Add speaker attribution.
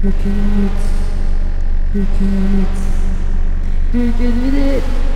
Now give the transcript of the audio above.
Speaker 1: Look at
Speaker 2: it? Look at it? Look at it?